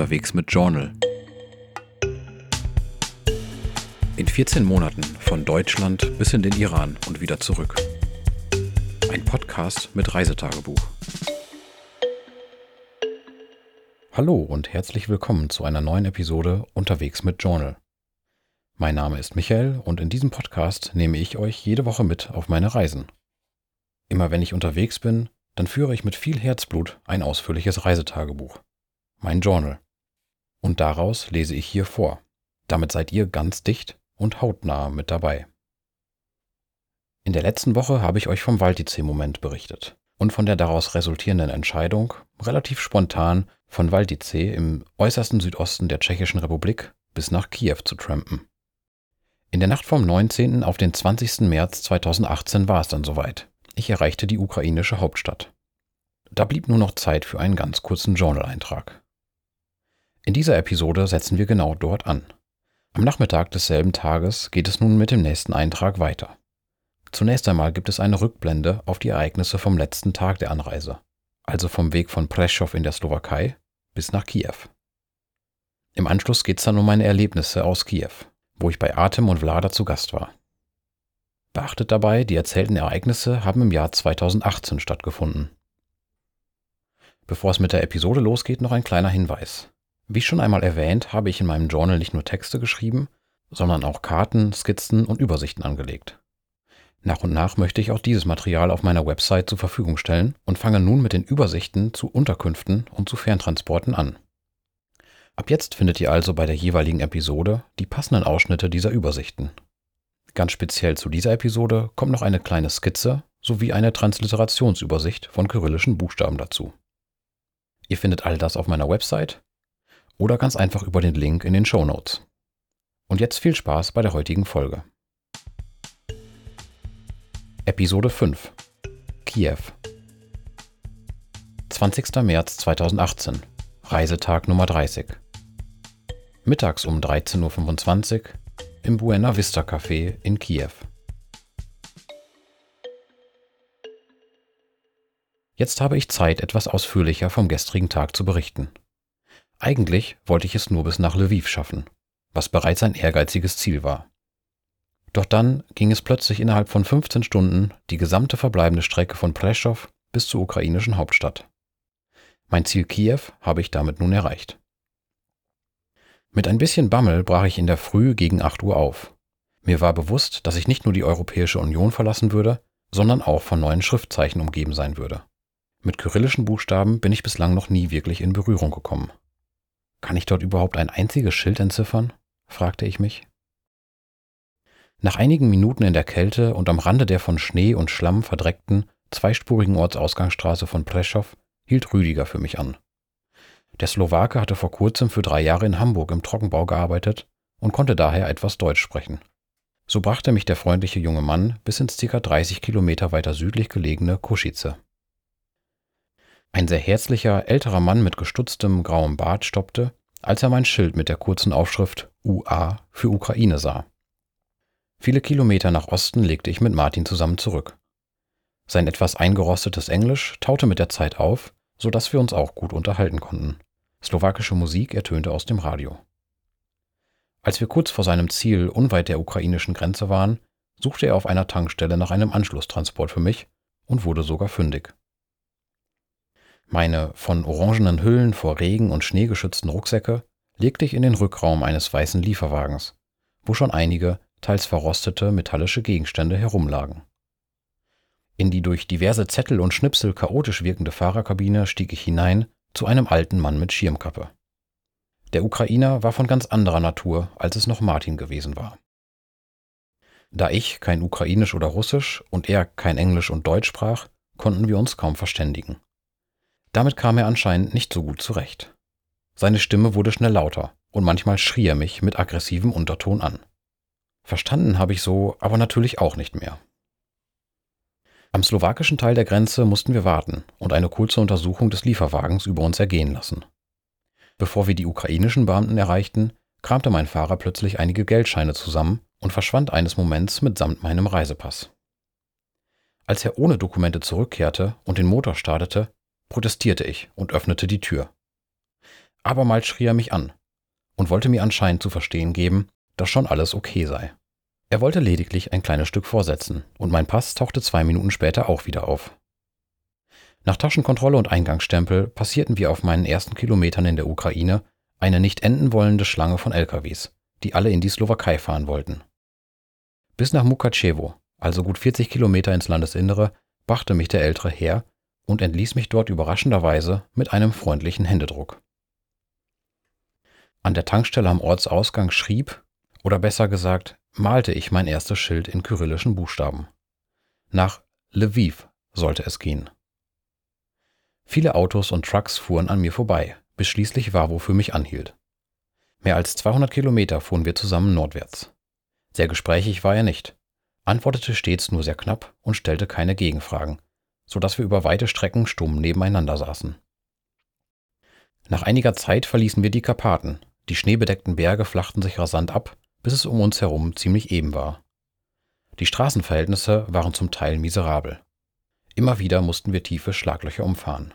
unterwegs mit Journal. In 14 Monaten von Deutschland bis in den Iran und wieder zurück. Ein Podcast mit Reisetagebuch. Hallo und herzlich willkommen zu einer neuen Episode Unterwegs mit Journal. Mein Name ist Michael und in diesem Podcast nehme ich euch jede Woche mit auf meine Reisen. Immer wenn ich unterwegs bin, dann führe ich mit viel Herzblut ein ausführliches Reisetagebuch. Mein Journal. Und daraus lese ich hier vor. Damit seid ihr ganz dicht und hautnah mit dabei. In der letzten Woche habe ich euch vom Waldice-Moment berichtet und von der daraus resultierenden Entscheidung, relativ spontan von Waldice im äußersten Südosten der Tschechischen Republik bis nach Kiew zu trampen. In der Nacht vom 19. auf den 20. März 2018 war es dann soweit. Ich erreichte die ukrainische Hauptstadt. Da blieb nur noch Zeit für einen ganz kurzen Journal-Eintrag. In dieser Episode setzen wir genau dort an. Am Nachmittag desselben Tages geht es nun mit dem nächsten Eintrag weiter. Zunächst einmal gibt es eine Rückblende auf die Ereignisse vom letzten Tag der Anreise, also vom Weg von Preschow in der Slowakei bis nach Kiew. Im Anschluss geht es dann um meine Erlebnisse aus Kiew, wo ich bei Atem und Vlada zu Gast war. Beachtet dabei, die erzählten Ereignisse haben im Jahr 2018 stattgefunden. Bevor es mit der Episode losgeht, noch ein kleiner Hinweis. Wie schon einmal erwähnt, habe ich in meinem Journal nicht nur Texte geschrieben, sondern auch Karten, Skizzen und Übersichten angelegt. Nach und nach möchte ich auch dieses Material auf meiner Website zur Verfügung stellen und fange nun mit den Übersichten zu Unterkünften und zu Ferntransporten an. Ab jetzt findet ihr also bei der jeweiligen Episode die passenden Ausschnitte dieser Übersichten. Ganz speziell zu dieser Episode kommt noch eine kleine Skizze sowie eine Transliterationsübersicht von kyrillischen Buchstaben dazu. Ihr findet all das auf meiner Website oder ganz einfach über den Link in den Show Notes. Und jetzt viel Spaß bei der heutigen Folge. Episode 5 Kiew 20. März 2018 Reisetag Nummer 30 Mittags um 13.25 Uhr im Buena Vista Café in Kiew. Jetzt habe ich Zeit, etwas ausführlicher vom gestrigen Tag zu berichten. Eigentlich wollte ich es nur bis nach Lviv schaffen, was bereits ein ehrgeiziges Ziel war. Doch dann ging es plötzlich innerhalb von 15 Stunden die gesamte verbleibende Strecke von Preschow bis zur ukrainischen Hauptstadt. Mein Ziel Kiew habe ich damit nun erreicht. Mit ein bisschen Bammel brach ich in der Früh gegen 8 Uhr auf. Mir war bewusst, dass ich nicht nur die Europäische Union verlassen würde, sondern auch von neuen Schriftzeichen umgeben sein würde. Mit kyrillischen Buchstaben bin ich bislang noch nie wirklich in Berührung gekommen. Kann ich dort überhaupt ein einziges Schild entziffern? fragte ich mich. Nach einigen Minuten in der Kälte und am Rande der von Schnee und Schlamm verdreckten, zweispurigen Ortsausgangsstraße von Preschow hielt Rüdiger für mich an. Der Slowake hatte vor kurzem für drei Jahre in Hamburg im Trockenbau gearbeitet und konnte daher etwas Deutsch sprechen. So brachte mich der freundliche junge Mann bis ins ca. 30 Kilometer weiter südlich gelegene Kuschice. Ein sehr herzlicher, älterer Mann mit gestutztem grauem Bart stoppte, als er mein Schild mit der kurzen Aufschrift UA für Ukraine sah. Viele Kilometer nach Osten legte ich mit Martin zusammen zurück. Sein etwas eingerostetes Englisch taute mit der Zeit auf, so dass wir uns auch gut unterhalten konnten. Slowakische Musik ertönte aus dem Radio. Als wir kurz vor seinem Ziel unweit der ukrainischen Grenze waren, suchte er auf einer Tankstelle nach einem Anschlusstransport für mich und wurde sogar fündig. Meine von orangenen Hüllen vor Regen und Schnee geschützten Rucksäcke legte ich in den Rückraum eines weißen Lieferwagens, wo schon einige, teils verrostete metallische Gegenstände herumlagen. In die durch diverse Zettel und Schnipsel chaotisch wirkende Fahrerkabine stieg ich hinein zu einem alten Mann mit Schirmkappe. Der Ukrainer war von ganz anderer Natur, als es noch Martin gewesen war. Da ich kein Ukrainisch oder Russisch und er kein Englisch und Deutsch sprach, konnten wir uns kaum verständigen. Damit kam er anscheinend nicht so gut zurecht. Seine Stimme wurde schnell lauter und manchmal schrie er mich mit aggressivem Unterton an. Verstanden habe ich so aber natürlich auch nicht mehr. Am slowakischen Teil der Grenze mussten wir warten und eine kurze Untersuchung des Lieferwagens über uns ergehen lassen. Bevor wir die ukrainischen Beamten erreichten, kramte mein Fahrer plötzlich einige Geldscheine zusammen und verschwand eines Moments mitsamt meinem Reisepass. Als er ohne Dokumente zurückkehrte und den Motor startete, protestierte ich und öffnete die Tür. Abermals schrie er mich an und wollte mir anscheinend zu verstehen geben, dass schon alles okay sei. Er wollte lediglich ein kleines Stück vorsetzen, und mein Pass tauchte zwei Minuten später auch wieder auf. Nach Taschenkontrolle und Eingangsstempel passierten wir auf meinen ersten Kilometern in der Ukraine eine nicht enden wollende Schlange von LKWs, die alle in die Slowakei fahren wollten. Bis nach Mukachevo, also gut 40 Kilometer ins Landesinnere, brachte mich der ältere Herr und entließ mich dort überraschenderweise mit einem freundlichen Händedruck. An der Tankstelle am Ortsausgang schrieb, oder besser gesagt, malte ich mein erstes Schild in kyrillischen Buchstaben. Nach Lviv sollte es gehen. Viele Autos und Trucks fuhren an mir vorbei, bis schließlich Wavo für mich anhielt. Mehr als 200 Kilometer fuhren wir zusammen nordwärts. Sehr gesprächig war er nicht, antwortete stets nur sehr knapp und stellte keine Gegenfragen, so dass wir über weite Strecken stumm nebeneinander saßen. Nach einiger Zeit verließen wir die Karpaten, die schneebedeckten Berge flachten sich rasant ab, bis es um uns herum ziemlich eben war. Die Straßenverhältnisse waren zum Teil miserabel. Immer wieder mussten wir tiefe Schlaglöcher umfahren.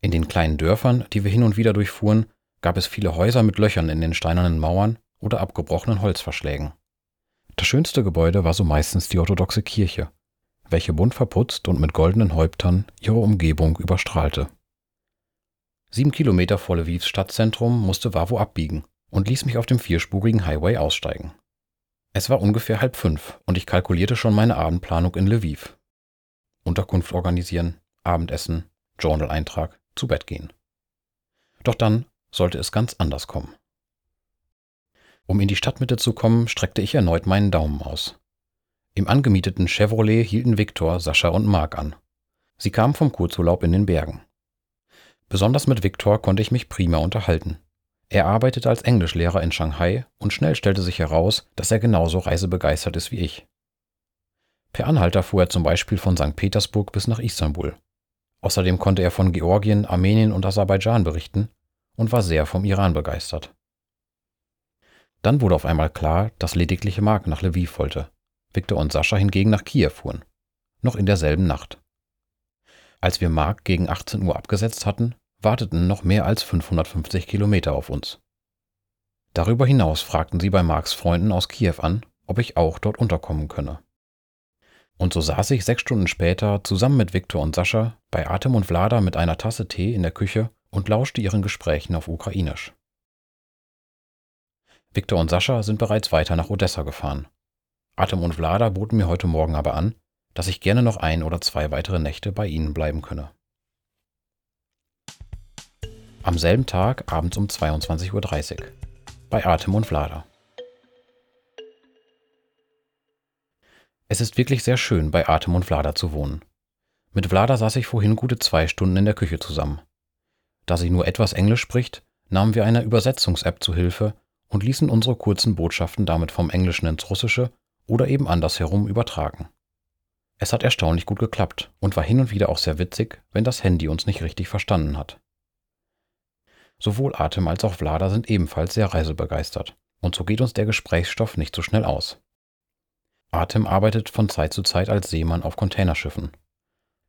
In den kleinen Dörfern, die wir hin und wieder durchfuhren, gab es viele Häuser mit Löchern in den steinernen Mauern oder abgebrochenen Holzverschlägen. Das schönste Gebäude war so meistens die orthodoxe Kirche, welche bunt verputzt und mit goldenen Häuptern ihre Umgebung überstrahlte. Sieben Kilometer vor Lvivs Stadtzentrum musste Wavo abbiegen und ließ mich auf dem vierspurigen Highway aussteigen. Es war ungefähr halb fünf und ich kalkulierte schon meine Abendplanung in Lviv. Unterkunft organisieren, Abendessen, Journal-Eintrag, zu Bett gehen. Doch dann sollte es ganz anders kommen. Um in die Stadtmitte zu kommen, streckte ich erneut meinen Daumen aus. Im angemieteten Chevrolet hielten Viktor, Sascha und Mark an. Sie kamen vom Kurzurlaub in den Bergen. Besonders mit Viktor konnte ich mich prima unterhalten. Er arbeitete als Englischlehrer in Shanghai und schnell stellte sich heraus, dass er genauso reisebegeistert ist wie ich. Per Anhalter fuhr er zum Beispiel von St. Petersburg bis nach Istanbul. Außerdem konnte er von Georgien, Armenien und Aserbaidschan berichten und war sehr vom Iran begeistert. Dann wurde auf einmal klar, dass lediglich Mark nach Lviv wollte. Viktor und Sascha hingegen nach Kiew fuhren. Noch in derselben Nacht. Als wir Mark gegen 18 Uhr abgesetzt hatten, warteten noch mehr als 550 Kilometer auf uns. Darüber hinaus fragten sie bei Marks Freunden aus Kiew an, ob ich auch dort unterkommen könne. Und so saß ich sechs Stunden später zusammen mit Viktor und Sascha bei Atem und Vlada mit einer Tasse Tee in der Küche und lauschte ihren Gesprächen auf Ukrainisch. Viktor und Sascha sind bereits weiter nach Odessa gefahren. Atem und Vlada boten mir heute Morgen aber an, dass ich gerne noch ein oder zwei weitere Nächte bei ihnen bleiben könne. Am selben Tag abends um 22.30 Uhr bei Atem und Vlada. Es ist wirklich sehr schön, bei Atem und Vlada zu wohnen. Mit Vlada saß ich vorhin gute zwei Stunden in der Küche zusammen. Da sie nur etwas Englisch spricht, nahmen wir eine Übersetzungs-App zu Hilfe und ließen unsere kurzen Botschaften damit vom Englischen ins Russische oder eben andersherum übertragen. Es hat erstaunlich gut geklappt und war hin und wieder auch sehr witzig, wenn das Handy uns nicht richtig verstanden hat. Sowohl Atem als auch Vlada sind ebenfalls sehr reisebegeistert, und so geht uns der Gesprächsstoff nicht so schnell aus. Atem arbeitet von Zeit zu Zeit als Seemann auf Containerschiffen.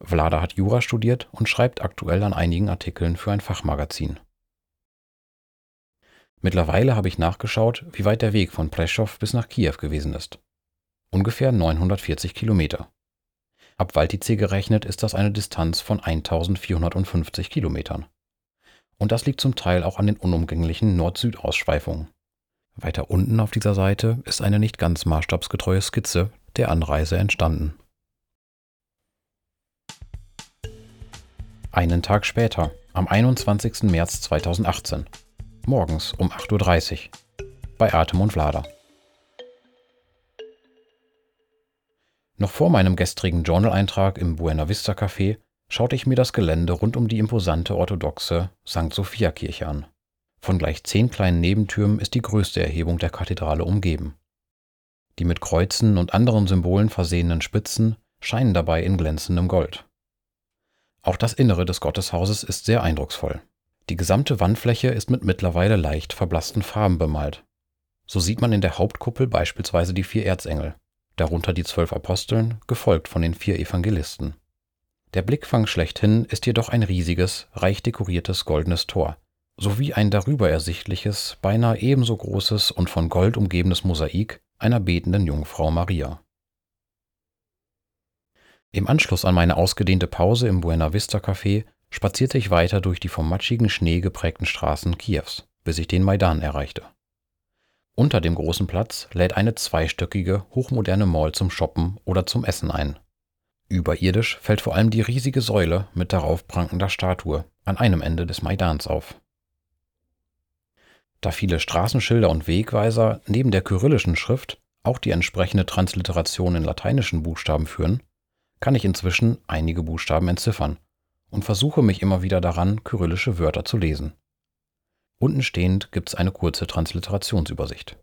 Vlada hat Jura studiert und schreibt aktuell an einigen Artikeln für ein Fachmagazin. Mittlerweile habe ich nachgeschaut, wie weit der Weg von Preschow bis nach Kiew gewesen ist. Ungefähr 940 Kilometer. Ab Waltice gerechnet ist das eine Distanz von 1450 Kilometern. Und das liegt zum Teil auch an den unumgänglichen Nord-Süd-Ausschweifungen. Weiter unten auf dieser Seite ist eine nicht ganz maßstabsgetreue Skizze der Anreise entstanden. Einen Tag später, am 21. März 2018, morgens um 8.30 Uhr, bei Atem und Vlada. Noch vor meinem gestrigen Journal-Eintrag im Buena Vista Café schaute ich mir das Gelände rund um die imposante orthodoxe St. Sophia Kirche an. Von gleich zehn kleinen Nebentürmen ist die größte Erhebung der Kathedrale umgeben. Die mit Kreuzen und anderen Symbolen versehenen Spitzen scheinen dabei in glänzendem Gold. Auch das Innere des Gotteshauses ist sehr eindrucksvoll. Die gesamte Wandfläche ist mit mittlerweile leicht verblassten Farben bemalt. So sieht man in der Hauptkuppel beispielsweise die vier Erzengel, darunter die zwölf Aposteln, gefolgt von den vier Evangelisten. Der Blickfang schlechthin ist jedoch ein riesiges, reich dekoriertes goldenes Tor, sowie ein darüber ersichtliches, beinahe ebenso großes und von Gold umgebenes Mosaik einer betenden Jungfrau Maria. Im Anschluss an meine ausgedehnte Pause im Buena Vista Café spazierte ich weiter durch die vom matschigen Schnee geprägten Straßen Kiews, bis ich den Maidan erreichte. Unter dem großen Platz lädt eine zweistöckige, hochmoderne Mall zum Shoppen oder zum Essen ein. Überirdisch fällt vor allem die riesige Säule mit darauf prangender Statue an einem Ende des Maidans auf. Da viele Straßenschilder und Wegweiser neben der kyrillischen Schrift auch die entsprechende Transliteration in lateinischen Buchstaben führen, kann ich inzwischen einige Buchstaben entziffern und versuche mich immer wieder daran, kyrillische Wörter zu lesen. Unten stehend gibt es eine kurze Transliterationsübersicht.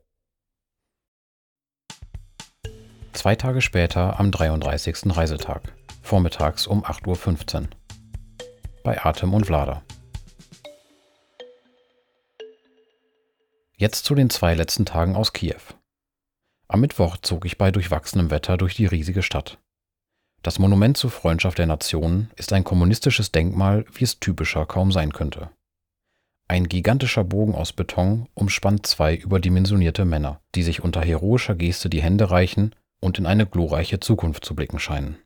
Zwei Tage später am 33. Reisetag, vormittags um 8.15 Uhr. Bei Atem und Vlada. Jetzt zu den zwei letzten Tagen aus Kiew. Am Mittwoch zog ich bei durchwachsenem Wetter durch die riesige Stadt. Das Monument zur Freundschaft der Nationen ist ein kommunistisches Denkmal, wie es typischer kaum sein könnte. Ein gigantischer Bogen aus Beton umspannt zwei überdimensionierte Männer, die sich unter heroischer Geste die Hände reichen und in eine glorreiche Zukunft zu blicken scheinen.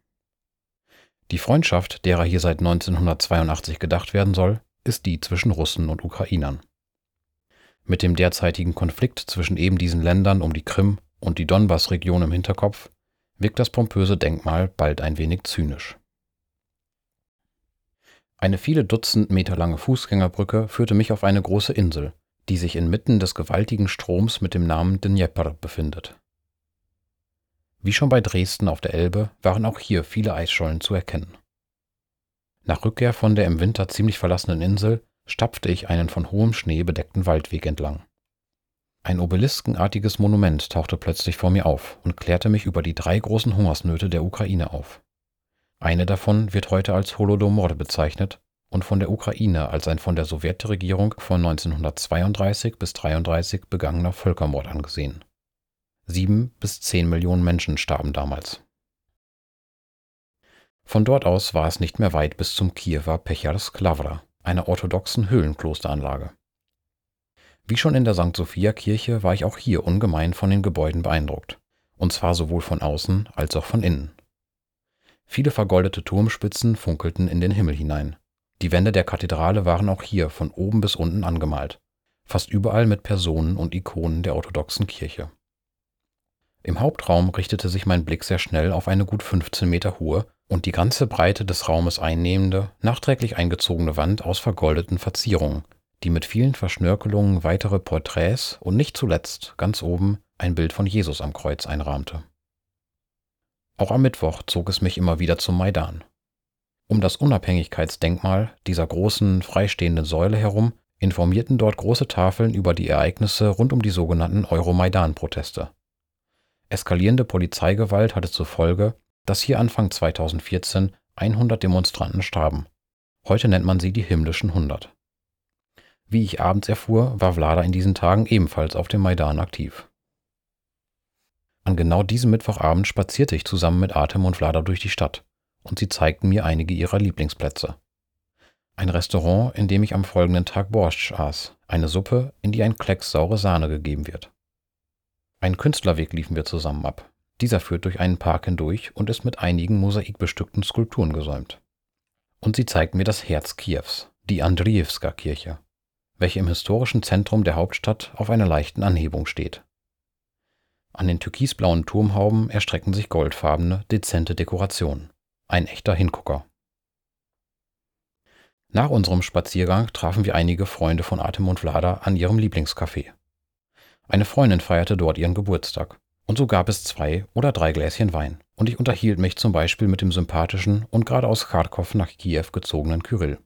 Die Freundschaft, derer hier seit 1982 gedacht werden soll, ist die zwischen Russen und Ukrainern. Mit dem derzeitigen Konflikt zwischen eben diesen Ländern um die Krim und die Donbass-Region im Hinterkopf wirkt das pompöse Denkmal bald ein wenig zynisch. Eine viele Dutzend Meter lange Fußgängerbrücke führte mich auf eine große Insel, die sich inmitten des gewaltigen Stroms mit dem Namen Dnjepr befindet. Wie schon bei Dresden auf der Elbe waren auch hier viele Eisschollen zu erkennen. Nach Rückkehr von der im Winter ziemlich verlassenen Insel stapfte ich einen von hohem Schnee bedeckten Waldweg entlang. Ein obeliskenartiges Monument tauchte plötzlich vor mir auf und klärte mich über die drei großen Hungersnöte der Ukraine auf. Eine davon wird heute als Holodomor bezeichnet und von der Ukraine als ein von der Sowjetregierung von 1932 bis 1933 begangener Völkermord angesehen. Sieben bis zehn Millionen Menschen starben damals. Von dort aus war es nicht mehr weit bis zum Kiewer Pecharsk Lavra, einer orthodoxen Höhlenklosteranlage. Wie schon in der St. Sophia Kirche war ich auch hier ungemein von den Gebäuden beeindruckt, und zwar sowohl von außen als auch von innen. Viele vergoldete Turmspitzen funkelten in den Himmel hinein. Die Wände der Kathedrale waren auch hier von oben bis unten angemalt, fast überall mit Personen und Ikonen der orthodoxen Kirche. Im Hauptraum richtete sich mein Blick sehr schnell auf eine gut 15 Meter hohe und die ganze Breite des Raumes einnehmende, nachträglich eingezogene Wand aus vergoldeten Verzierungen, die mit vielen Verschnörkelungen weitere Porträts und nicht zuletzt ganz oben ein Bild von Jesus am Kreuz einrahmte. Auch am Mittwoch zog es mich immer wieder zum Maidan. Um das Unabhängigkeitsdenkmal dieser großen freistehenden Säule herum informierten dort große Tafeln über die Ereignisse rund um die sogenannten Euromaidan-Proteste. Eskalierende Polizeigewalt hatte zur Folge, dass hier Anfang 2014 100 Demonstranten starben. Heute nennt man sie die himmlischen 100. Wie ich abends erfuhr, war Vlada in diesen Tagen ebenfalls auf dem Maidan aktiv. An genau diesem Mittwochabend spazierte ich zusammen mit Atem und Vlada durch die Stadt und sie zeigten mir einige ihrer Lieblingsplätze. Ein Restaurant, in dem ich am folgenden Tag Borscht aß, eine Suppe, in die ein Klecks saure Sahne gegeben wird. Einen Künstlerweg liefen wir zusammen ab. Dieser führt durch einen Park hindurch und ist mit einigen mosaikbestückten Skulpturen gesäumt. Und sie zeigten mir das Herz Kiews, die Andriewska Kirche welche im historischen Zentrum der Hauptstadt auf einer leichten Anhebung steht. An den türkisblauen Turmhauben erstrecken sich goldfarbene, dezente Dekorationen. Ein echter Hingucker. Nach unserem Spaziergang trafen wir einige Freunde von Atem und Vlada an ihrem Lieblingscafé. Eine Freundin feierte dort ihren Geburtstag, und so gab es zwei oder drei Gläschen Wein, und ich unterhielt mich zum Beispiel mit dem sympathischen und gerade aus Kharkov nach Kiew gezogenen Kyrill.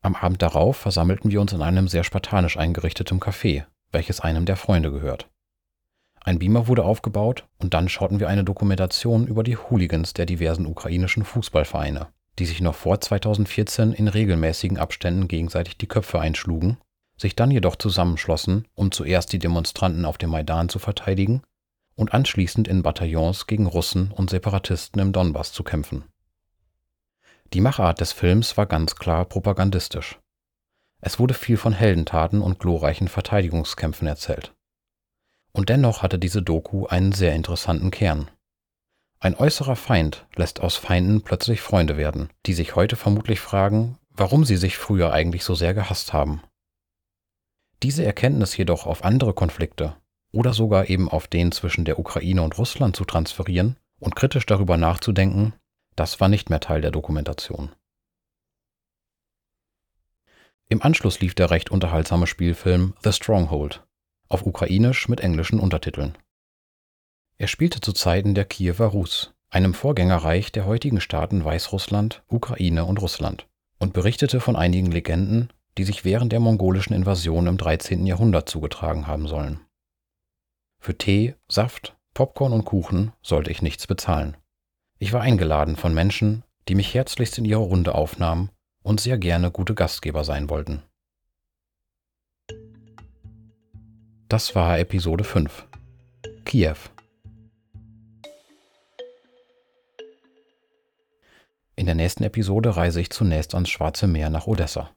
Am Abend darauf versammelten wir uns in einem sehr spartanisch eingerichteten Café, welches einem der Freunde gehört. Ein Beamer wurde aufgebaut und dann schauten wir eine Dokumentation über die Hooligans der diversen ukrainischen Fußballvereine, die sich noch vor 2014 in regelmäßigen Abständen gegenseitig die Köpfe einschlugen, sich dann jedoch zusammenschlossen, um zuerst die Demonstranten auf dem Maidan zu verteidigen und anschließend in Bataillons gegen Russen und Separatisten im Donbass zu kämpfen. Die Machart des Films war ganz klar propagandistisch. Es wurde viel von Heldentaten und glorreichen Verteidigungskämpfen erzählt. Und dennoch hatte diese Doku einen sehr interessanten Kern. Ein äußerer Feind lässt aus Feinden plötzlich Freunde werden, die sich heute vermutlich fragen, warum sie sich früher eigentlich so sehr gehasst haben. Diese Erkenntnis jedoch auf andere Konflikte oder sogar eben auf den zwischen der Ukraine und Russland zu transferieren und kritisch darüber nachzudenken, das war nicht mehr Teil der Dokumentation. Im Anschluss lief der recht unterhaltsame Spielfilm The Stronghold, auf Ukrainisch mit englischen Untertiteln. Er spielte zu Zeiten der Kiewer Rus, einem Vorgängerreich der heutigen Staaten Weißrussland, Ukraine und Russland, und berichtete von einigen Legenden, die sich während der mongolischen Invasion im 13. Jahrhundert zugetragen haben sollen. Für Tee, Saft, Popcorn und Kuchen sollte ich nichts bezahlen. Ich war eingeladen von Menschen, die mich herzlichst in ihre Runde aufnahmen und sehr gerne gute Gastgeber sein wollten. Das war Episode 5. Kiew. In der nächsten Episode reise ich zunächst ans Schwarze Meer nach Odessa.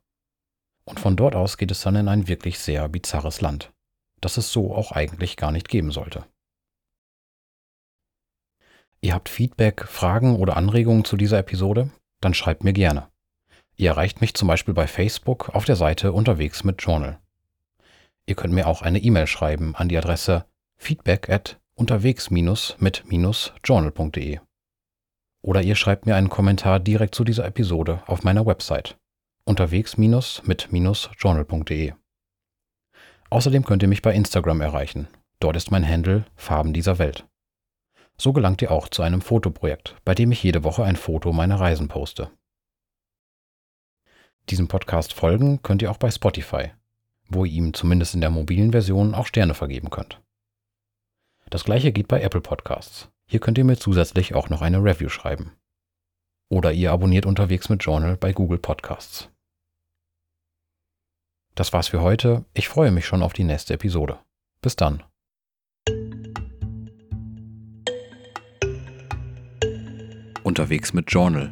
Und von dort aus geht es dann in ein wirklich sehr bizarres Land, das es so auch eigentlich gar nicht geben sollte. Ihr habt Feedback, Fragen oder Anregungen zu dieser Episode? Dann schreibt mir gerne. Ihr erreicht mich zum Beispiel bei Facebook auf der Seite Unterwegs mit Journal. Ihr könnt mir auch eine E-Mail schreiben an die Adresse feedback at unterwegs-mit-journal.de. Oder ihr schreibt mir einen Kommentar direkt zu dieser Episode auf meiner Website unterwegs-mit-journal.de. Außerdem könnt ihr mich bei Instagram erreichen. Dort ist mein Handle Farben dieser Welt. So gelangt ihr auch zu einem Fotoprojekt, bei dem ich jede Woche ein Foto meiner Reisen poste. Diesem Podcast folgen könnt ihr auch bei Spotify, wo ihr ihm zumindest in der mobilen Version auch Sterne vergeben könnt. Das gleiche geht bei Apple Podcasts. Hier könnt ihr mir zusätzlich auch noch eine Review schreiben. Oder ihr abonniert unterwegs mit Journal bei Google Podcasts. Das war's für heute. Ich freue mich schon auf die nächste Episode. Bis dann. Unterwegs mit Journal.